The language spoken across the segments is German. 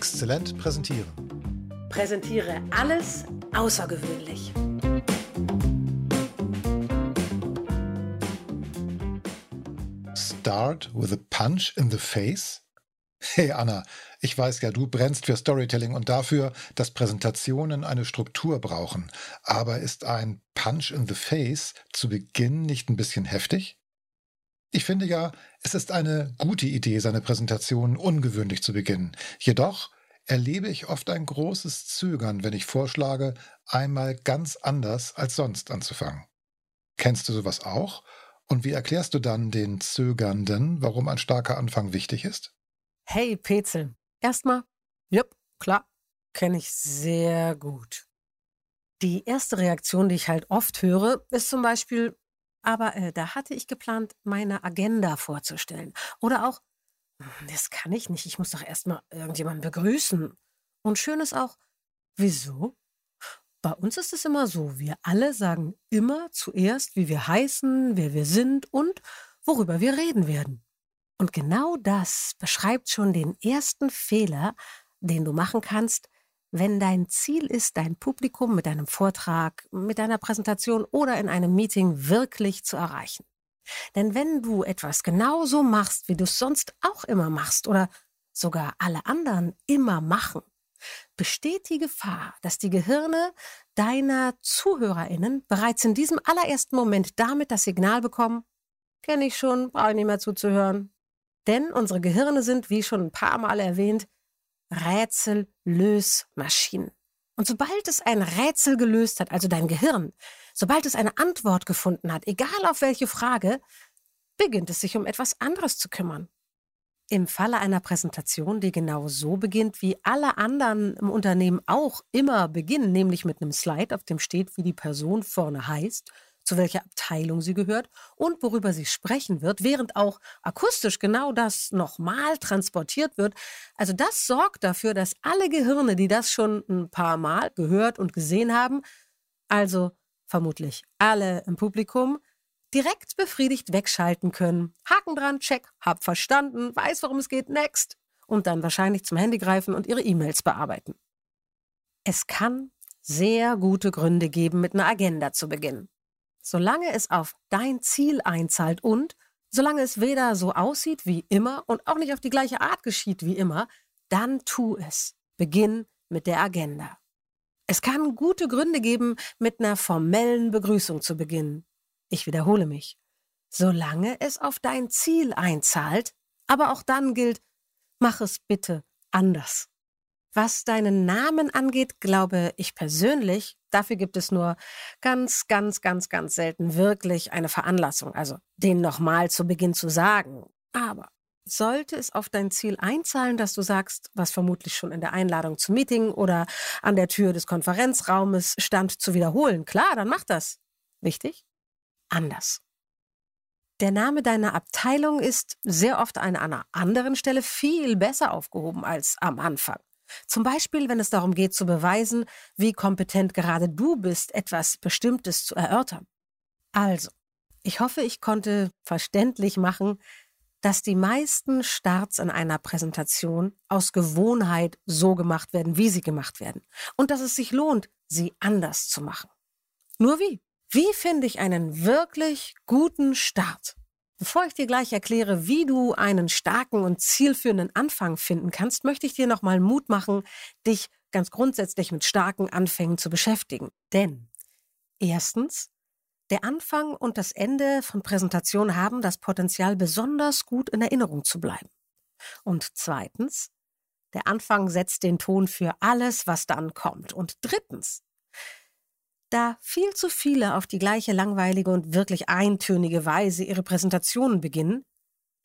Exzellent präsentieren. Präsentiere alles außergewöhnlich. Start with a punch in the face? Hey Anna, ich weiß ja, du brennst für Storytelling und dafür, dass Präsentationen eine Struktur brauchen. Aber ist ein Punch in the Face zu Beginn nicht ein bisschen heftig? Ich finde ja, es ist eine gute Idee, seine Präsentation ungewöhnlich zu beginnen. Jedoch erlebe ich oft ein großes Zögern, wenn ich vorschlage, einmal ganz anders als sonst anzufangen. Kennst du sowas auch? Und wie erklärst du dann den Zögernden, warum ein starker Anfang wichtig ist? Hey Petzel, erstmal, jupp, klar, kenne ich sehr gut. Die erste Reaktion, die ich halt oft höre, ist zum Beispiel, aber äh, da hatte ich geplant, meine Agenda vorzustellen. Oder auch, das kann ich nicht, ich muss doch erstmal irgendjemanden begrüßen. Und schön ist auch, wieso? Bei uns ist es immer so, wir alle sagen immer zuerst, wie wir heißen, wer wir sind und worüber wir reden werden. Und genau das beschreibt schon den ersten Fehler, den du machen kannst, wenn dein Ziel ist, dein Publikum mit deinem Vortrag, mit deiner Präsentation oder in einem Meeting wirklich zu erreichen. Denn wenn du etwas genauso machst, wie du es sonst auch immer machst oder sogar alle anderen immer machen, besteht die Gefahr, dass die Gehirne deiner Zuhörerinnen bereits in diesem allerersten Moment damit das Signal bekommen, kenne ich schon, brauche ich nicht mehr zuzuhören. Denn unsere Gehirne sind, wie schon ein paar Mal erwähnt, Rätsellösmaschinen. Und sobald es ein Rätsel gelöst hat, also dein Gehirn, sobald es eine Antwort gefunden hat, egal auf welche Frage, beginnt es sich um etwas anderes zu kümmern. Im Falle einer Präsentation, die genau so beginnt, wie alle anderen im Unternehmen auch immer beginnen, nämlich mit einem Slide, auf dem steht, wie die Person vorne heißt zu welcher Abteilung sie gehört und worüber sie sprechen wird, während auch akustisch genau das nochmal transportiert wird. Also das sorgt dafür, dass alle Gehirne, die das schon ein paar Mal gehört und gesehen haben, also vermutlich alle im Publikum, direkt befriedigt wegschalten können. Haken dran, check, hab verstanden, weiß, worum es geht, next. Und dann wahrscheinlich zum Handy greifen und ihre E-Mails bearbeiten. Es kann sehr gute Gründe geben, mit einer Agenda zu beginnen. Solange es auf dein Ziel einzahlt und solange es weder so aussieht wie immer und auch nicht auf die gleiche Art geschieht wie immer, dann tu es. Beginn mit der Agenda. Es kann gute Gründe geben, mit einer formellen Begrüßung zu beginnen. Ich wiederhole mich. Solange es auf dein Ziel einzahlt, aber auch dann gilt, mach es bitte anders. Was deinen Namen angeht, glaube ich persönlich, dafür gibt es nur ganz, ganz, ganz, ganz selten wirklich eine Veranlassung, also den nochmal zu Beginn zu sagen. Aber sollte es auf dein Ziel einzahlen, dass du sagst, was vermutlich schon in der Einladung zum Meeting oder an der Tür des Konferenzraumes stand, zu wiederholen, klar, dann mach das. Wichtig? Anders. Der Name deiner Abteilung ist sehr oft an einer anderen Stelle viel besser aufgehoben als am Anfang. Zum Beispiel, wenn es darum geht zu beweisen, wie kompetent gerade du bist, etwas Bestimmtes zu erörtern. Also, ich hoffe, ich konnte verständlich machen, dass die meisten Starts in einer Präsentation aus Gewohnheit so gemacht werden, wie sie gemacht werden. Und dass es sich lohnt, sie anders zu machen. Nur wie? Wie finde ich einen wirklich guten Start? Bevor ich dir gleich erkläre, wie du einen starken und zielführenden Anfang finden kannst, möchte ich dir nochmal Mut machen, dich ganz grundsätzlich mit starken Anfängen zu beschäftigen. Denn erstens, der Anfang und das Ende von Präsentationen haben das Potenzial, besonders gut in Erinnerung zu bleiben. Und zweitens, der Anfang setzt den Ton für alles, was dann kommt. Und drittens, da viel zu viele auf die gleiche langweilige und wirklich eintönige Weise ihre Präsentationen beginnen,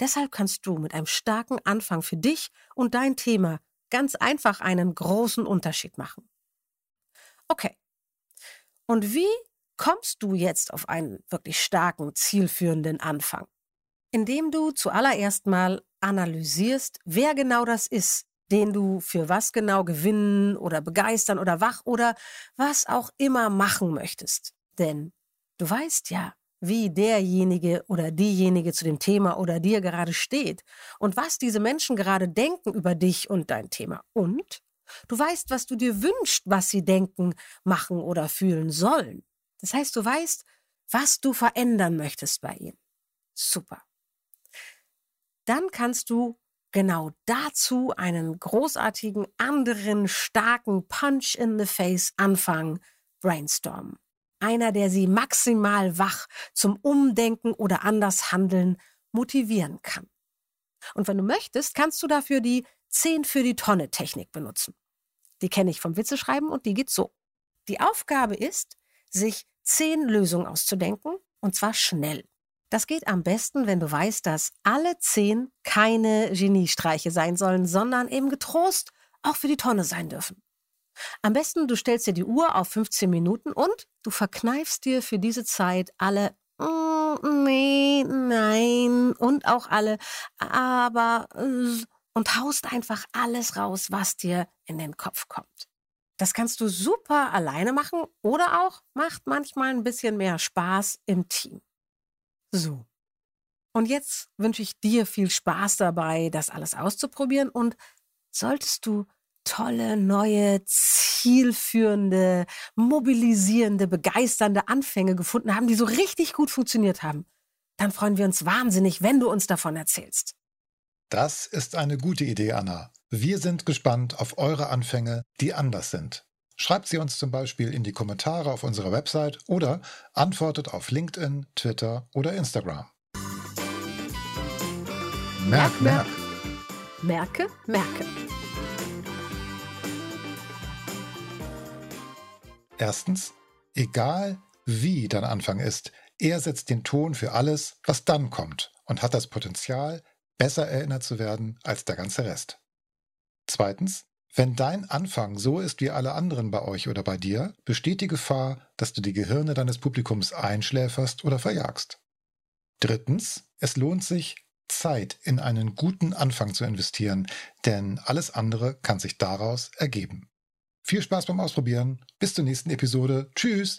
deshalb kannst du mit einem starken Anfang für dich und dein Thema ganz einfach einen großen Unterschied machen. Okay. Und wie kommst du jetzt auf einen wirklich starken, zielführenden Anfang? Indem du zuallererst mal analysierst, wer genau das ist, den du für was genau gewinnen oder begeistern oder wach oder was auch immer machen möchtest. Denn du weißt ja, wie derjenige oder diejenige zu dem Thema oder dir gerade steht und was diese Menschen gerade denken über dich und dein Thema. Und du weißt, was du dir wünschst, was sie denken, machen oder fühlen sollen. Das heißt, du weißt, was du verändern möchtest bei ihnen. Super. Dann kannst du genau dazu einen großartigen, anderen, starken Punch in the Face anfangen, brainstormen. Einer, der sie maximal wach zum Umdenken oder anders handeln motivieren kann. Und wenn du möchtest, kannst du dafür die 10 für die Tonne Technik benutzen. Die kenne ich vom Witzeschreiben und die geht so. Die Aufgabe ist, sich 10 Lösungen auszudenken und zwar schnell. Das geht am besten, wenn du weißt, dass alle zehn keine Geniestreiche sein sollen, sondern eben getrost auch für die Tonne sein dürfen. Am besten, du stellst dir die Uhr auf 15 Minuten und du verkneifst dir für diese Zeit alle mm, nee, nein und auch alle aber und haust einfach alles raus, was dir in den Kopf kommt. Das kannst du super alleine machen oder auch macht manchmal ein bisschen mehr Spaß im Team. So. Und jetzt wünsche ich dir viel Spaß dabei, das alles auszuprobieren. Und solltest du tolle, neue, zielführende, mobilisierende, begeisternde Anfänge gefunden haben, die so richtig gut funktioniert haben, dann freuen wir uns wahnsinnig, wenn du uns davon erzählst. Das ist eine gute Idee, Anna. Wir sind gespannt auf eure Anfänge, die anders sind. Schreibt sie uns zum Beispiel in die Kommentare auf unserer Website oder antwortet auf LinkedIn, Twitter oder Instagram. Merk, merk. Merke, merke. Erstens, egal wie dein Anfang ist, er setzt den Ton für alles, was dann kommt und hat das Potenzial, besser erinnert zu werden als der ganze Rest. Zweitens, wenn dein Anfang so ist wie alle anderen bei euch oder bei dir, besteht die Gefahr, dass du die Gehirne deines Publikums einschläferst oder verjagst. Drittens, es lohnt sich, Zeit in einen guten Anfang zu investieren, denn alles andere kann sich daraus ergeben. Viel Spaß beim Ausprobieren. Bis zur nächsten Episode. Tschüss.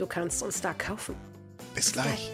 Du kannst uns da kaufen. Bis gleich.